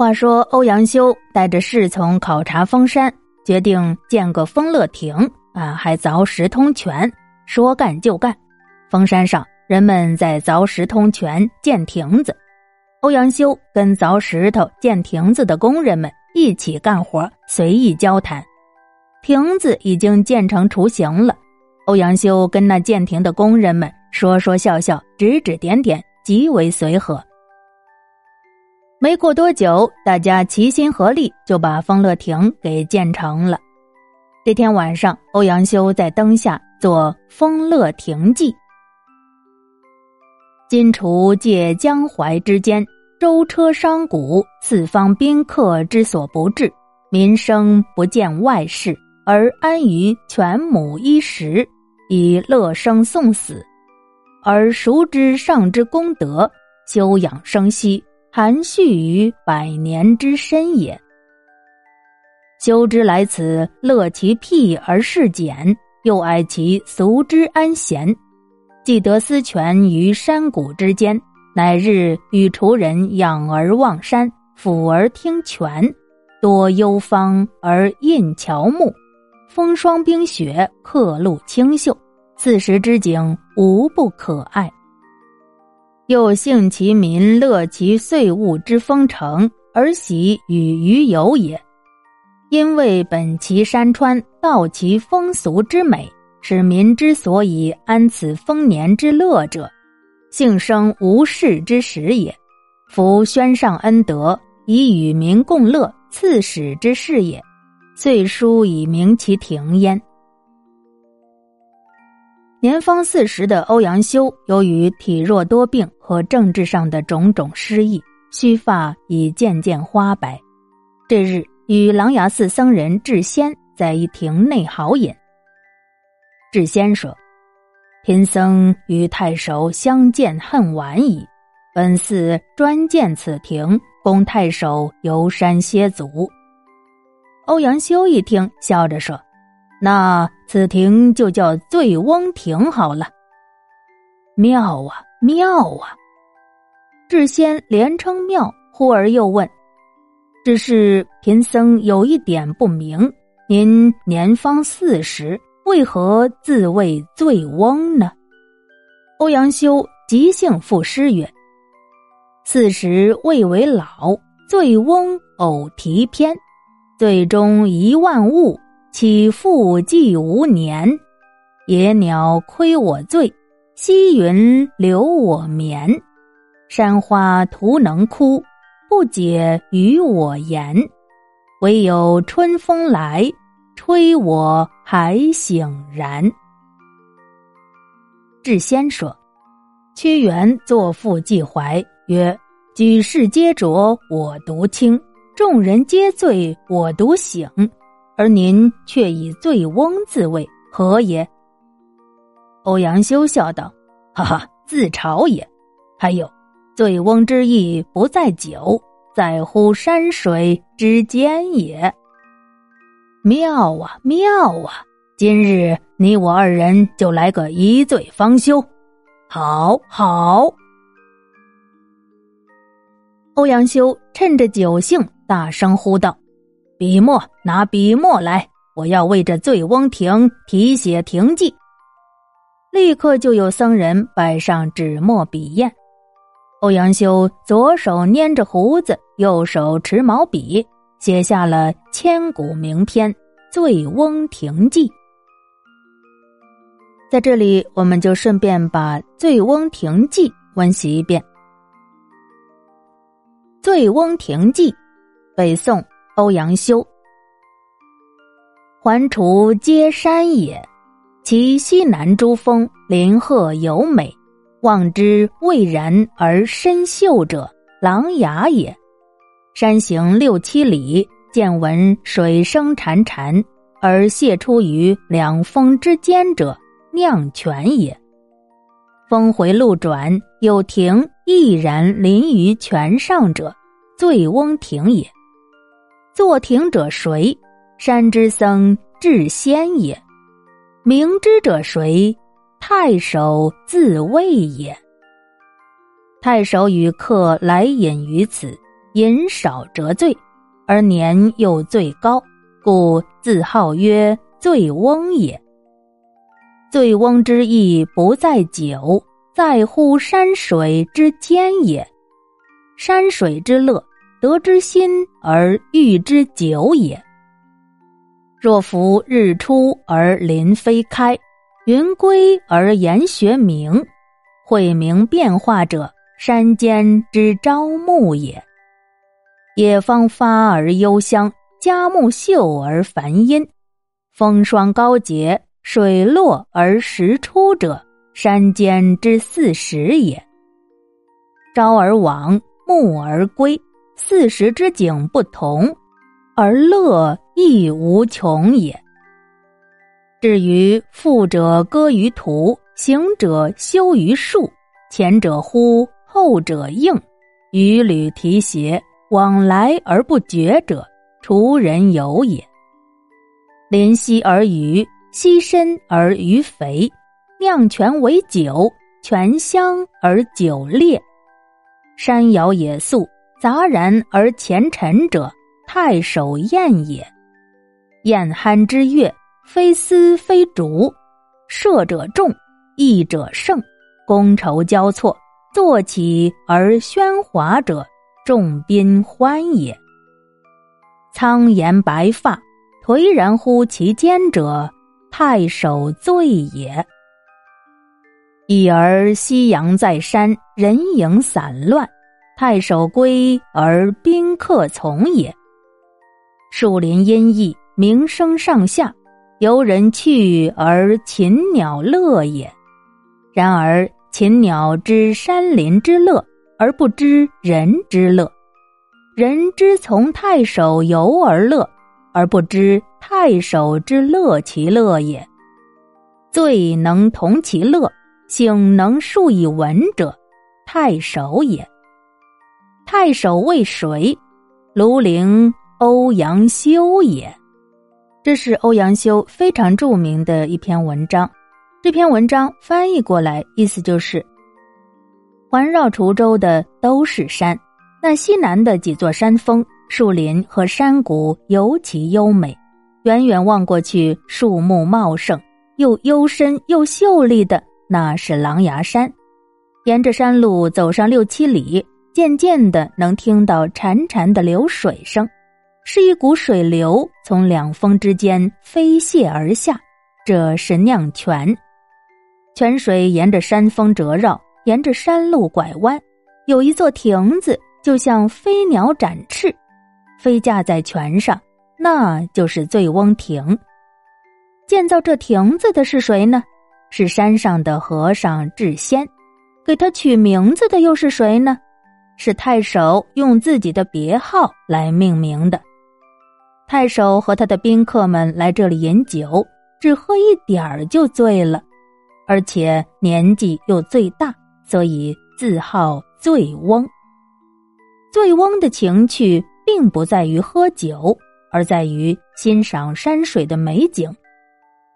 话说欧阳修带着侍从考察封山，决定建个封乐亭啊，还凿石通泉，说干就干。封山上人们在凿石通泉建亭子，欧阳修跟凿石头建亭子的工人们一起干活，随意交谈。亭子已经建成雏形了，欧阳修跟那建亭的工人们说说笑笑，指指点点，极为随和。没过多久，大家齐心合力就把丰乐亭给建成了。这天晚上，欧阳修在灯下做《丰乐亭记》：“金楚借江淮之间，舟车商贾四方宾客之所不至，民生不见外事，而安于犬母衣食，以乐生送死，而熟知上之功德，休养生息。”含蓄于百年之身也。修之来此，乐其辟而事简，又爱其俗之安闲。既得私权于山谷之间，乃日与滁人养而望山，俯而听泉，多幽芳而印乔木，风霜冰雪，刻录清秀，此时之景无不可爱。又幸其民乐其岁物之丰成，而喜与鱼游也。因为本其山川，道其风俗之美，使民之所以安此丰年之乐者，幸生无事之时也。夫宣上恩德，以与民共乐，赐始之事也。遂书以明其庭焉。年方四十的欧阳修，由于体弱多病和政治上的种种失意，须发已渐渐花白。这日与琅琊寺僧人智仙在一亭内豪饮。智仙说：“贫僧与太守相见恨晚矣，本寺专建此亭，供太守游山歇足。”欧阳修一听，笑着说。那此亭就叫醉翁亭好了。妙啊妙啊！智仙连称妙，忽而又问：“只是贫僧有一点不明，您年方四十，为何自谓醉翁呢？”欧阳修即兴赋诗曰：“四十未为老，醉翁偶题篇，醉中一万物。”岂复计无年？野鸟亏我醉，溪云留我眠。山花徒能哭，不解与我言。唯有春风来，吹我还醒然。智仙说：“屈原作赋寄怀曰：‘举世皆浊，我独清；众人皆醉，我独醒。’”而您却以醉翁自慰，何也？欧阳修笑道：“哈哈，自嘲也。还有，醉翁之意不在酒，在乎山水之间也。妙啊，妙啊！今日你我二人就来个一醉方休，好好。”欧阳修趁着酒兴，大声呼道。笔墨，拿笔墨来！我要为这醉翁亭题写亭记。立刻就有僧人摆上纸墨笔砚。欧阳修左手拈着胡子，右手持毛笔，写下了千古名篇《醉翁亭记》。在这里，我们就顺便把《醉翁亭记》温习一遍。《醉翁亭记》，北宋。欧阳修，环滁皆山也，其西南诸峰林壑尤美，望之蔚然而深秀者，琅琊也。山行六七里，见闻水声潺潺，而泻出于两峰之间者，酿泉也。峰回路转，有亭毅然临于泉上者，醉翁亭也。坐亭者谁？山之僧智仙也。明之者谁？太守自谓也。太守与客来饮于此，饮少辄醉，而年又最高，故自号曰醉翁也。醉翁之意不在酒，在乎山水之间也。山水之乐，得之心而寓之酒也。若夫日出而林霏开，云归而岩穴明，晦明变化者，山间之朝暮也。野芳发而幽香，佳木秀而繁阴，风霜高洁。水落而石出者，山间之四时也。朝而往，暮而归，四时之景不同，而乐亦无穷也。至于富者歌于途，行者修于树，前者呼，后者应，与履提携，往来而不绝者，滁人游也。临溪而渔。溪深而鱼肥，酿泉为酒，泉香而酒冽。山摇野肃，杂然而前陈者，太守宴也。宴酣之乐，非丝非竹，射者众，弈者胜，觥筹交错，坐起而喧哗者，众宾欢也。苍颜白发，颓然乎其间者。太守醉也。已而夕阳在山，人影散乱，太守归而宾客从也。树林阴翳，鸣声上下，游人去而禽鸟乐也。然而禽鸟知山林之乐，而不知人之乐；人之从太守游而乐。而不知太守之乐其乐也。醉能同其乐，醒能述以文者，太守也。太守为谁？庐陵欧阳修也。这是欧阳修非常著名的一篇文章。这篇文章翻译过来，意思就是：环绕滁州的都是山，那西南的几座山峰。树林和山谷尤其优美，远远望过去，树木茂盛，又幽深又秀丽的，那是狼牙山。沿着山路走上六七里，渐渐的能听到潺潺的流水声，是一股水流从两峰之间飞泻而下，这是酿泉。泉水沿着山峰折绕，沿着山路拐弯，有一座亭子，就像飞鸟展翅。飞架在泉上，那就是醉翁亭。建造这亭子的是谁呢？是山上的和尚智仙。给他取名字的又是谁呢？是太守用自己的别号来命名的。太守和他的宾客们来这里饮酒，只喝一点儿就醉了，而且年纪又最大，所以自号醉翁。醉翁的情趣。并不在于喝酒，而在于欣赏山水的美景，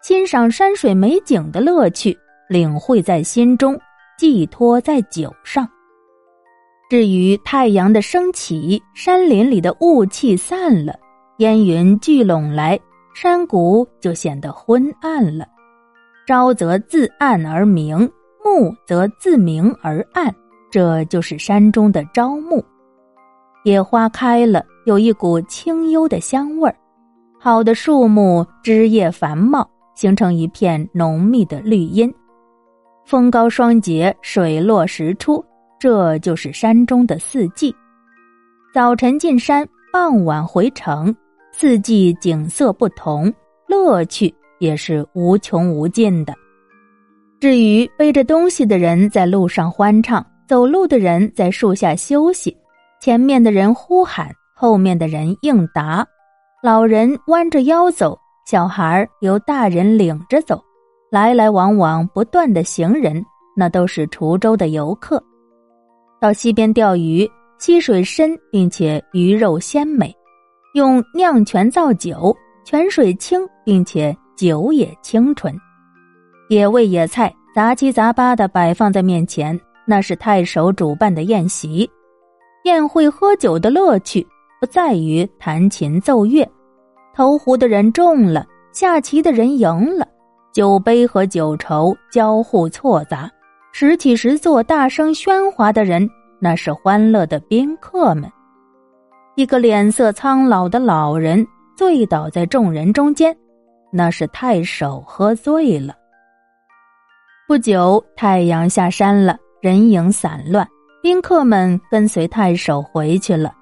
欣赏山水美景的乐趣，领会在心中，寄托在酒上。至于太阳的升起，山林里的雾气散了，烟云聚拢来，山谷就显得昏暗了。朝则自暗而明，暮则自明而暗，这就是山中的朝暮。野花开了，有一股清幽的香味儿；好的树木枝叶繁茂，形成一片浓密的绿荫。风高霜节，水落石出，这就是山中的四季。早晨进山，傍晚回城，四季景色不同，乐趣也是无穷无尽的。至于背着东西的人在路上欢唱，走路的人在树下休息。前面的人呼喊，后面的人应答，老人弯着腰走，小孩由大人领着走，来来往往不断的行人，那都是滁州的游客。到溪边钓鱼，溪水深，并且鱼肉鲜美，用酿泉造酒，泉水清，并且酒也清纯。野味野菜杂七杂八的摆放在面前，那是太守主办的宴席。宴会喝酒的乐趣不在于弹琴奏乐，投壶的人中了，下棋的人赢了，酒杯和酒筹交互错杂，十起十坐、大声喧哗的人，那是欢乐的宾客们。一个脸色苍老的老人醉倒在众人中间，那是太守喝醉了。不久，太阳下山了，人影散乱。宾客们跟随太守回去了。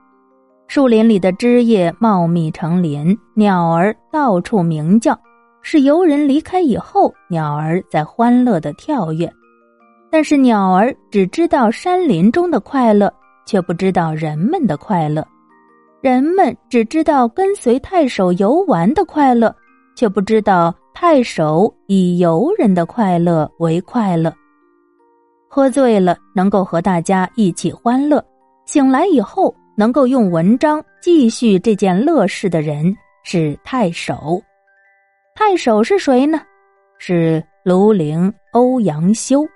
树林里的枝叶茂密成林，鸟儿到处鸣叫，是游人离开以后，鸟儿在欢乐的跳跃。但是鸟儿只知道山林中的快乐，却不知道人们的快乐；人们只知道跟随太守游玩的快乐，却不知道太守以游人的快乐为快乐。喝醉了，能够和大家一起欢乐；醒来以后，能够用文章继续这件乐事的人是太守。太守是谁呢？是庐陵欧阳修。